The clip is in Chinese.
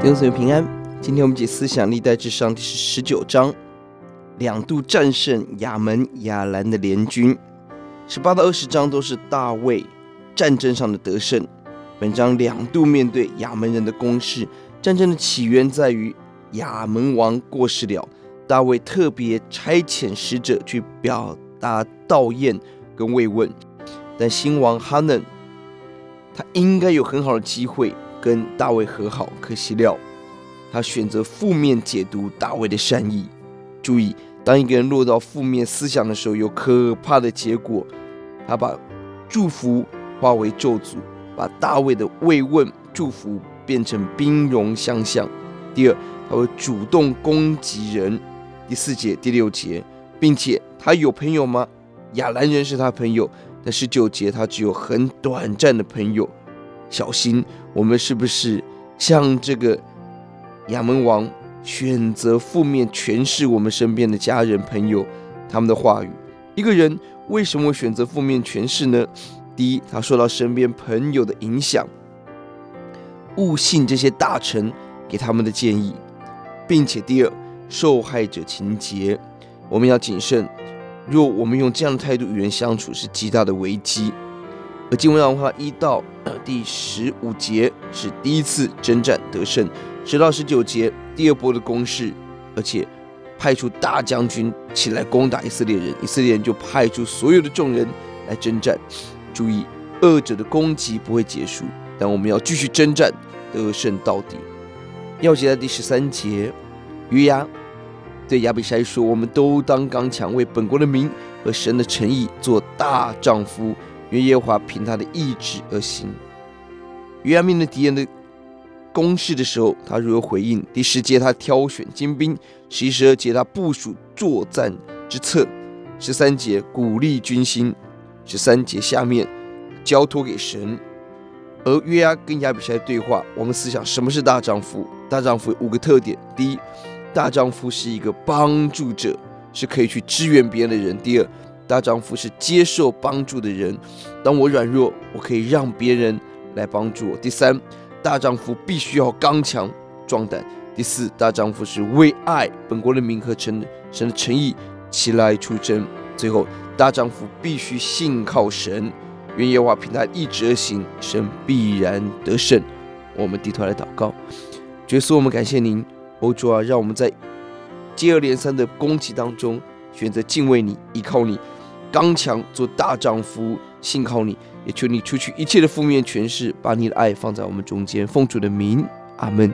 弟兄姊妹平安，今天我们解思想历代至上第十九章，两度战胜亚门亚兰的联军。十八到二十章都是大卫战争上的得胜。本章两度面对亚门人的攻势，战争的起源在于亚门王过世了，大卫特别差遣使者去表达悼唁跟慰问，但新王哈嫩。他应该有很好的机会跟大卫和好，可惜了，他选择负面解读大卫的善意。注意，当一个人落到负面思想的时候，有可怕的结果。他把祝福化为咒诅，把大卫的慰问祝福变成兵戎相向。第二，他会主动攻击人。第四节、第六节，并且他有朋友吗？亚兰人是他朋友。但十九节，他只有很短暂的朋友，小心我们是不是像这个亚门王选择负面诠释我们身边的家人朋友他们的话语？一个人为什么会选择负面诠释呢？第一，他受到身边朋友的影响，误信这些大臣给他们的建议，并且第二，受害者情节，我们要谨慎。若我们用这样的态度与人相处，是极大的危机。而经文的话，一到第十五节是第一次征战得胜，十到十九节第二波的攻势，而且派出大将军起来攻打以色列人，以色列人就派出所有的众人来征战。注意，恶者的攻击不会结束，但我们要继续征战，得胜到底。要节在第十三节，约押。对亚比筛说：“我们都当刚强，为本国的民和神的诚意做大丈夫。愿耶华凭他的意志而行。”约押面对敌人的攻势的时候，他如何回应？第十节，他挑选精兵；十一、十二节，他部署作战之策；十三节，鼓励军心；十三节下面交托给神。而约押跟亚比筛对话，我们思想什么是大丈夫？大丈夫有五个特点：第一，大丈夫是一个帮助者，是可以去支援别人的人。第二，大丈夫是接受帮助的人。当我软弱，我可以让别人来帮助我。第三，大丈夫必须要刚强壮胆。第四，大丈夫是为爱本国的名和神神的诚意起来出征。最后，大丈夫必须信靠神，愿耶和华凭他意志而行，神必然得胜。我们低头来祷告，耶稣，我们感谢您。欧主啊，让我们在接二连三的攻击当中，选择敬畏你、依靠你、刚强做大丈夫、信靠你。也求你除去一切的负面诠释，把你的爱放在我们中间。奉主的名，阿门。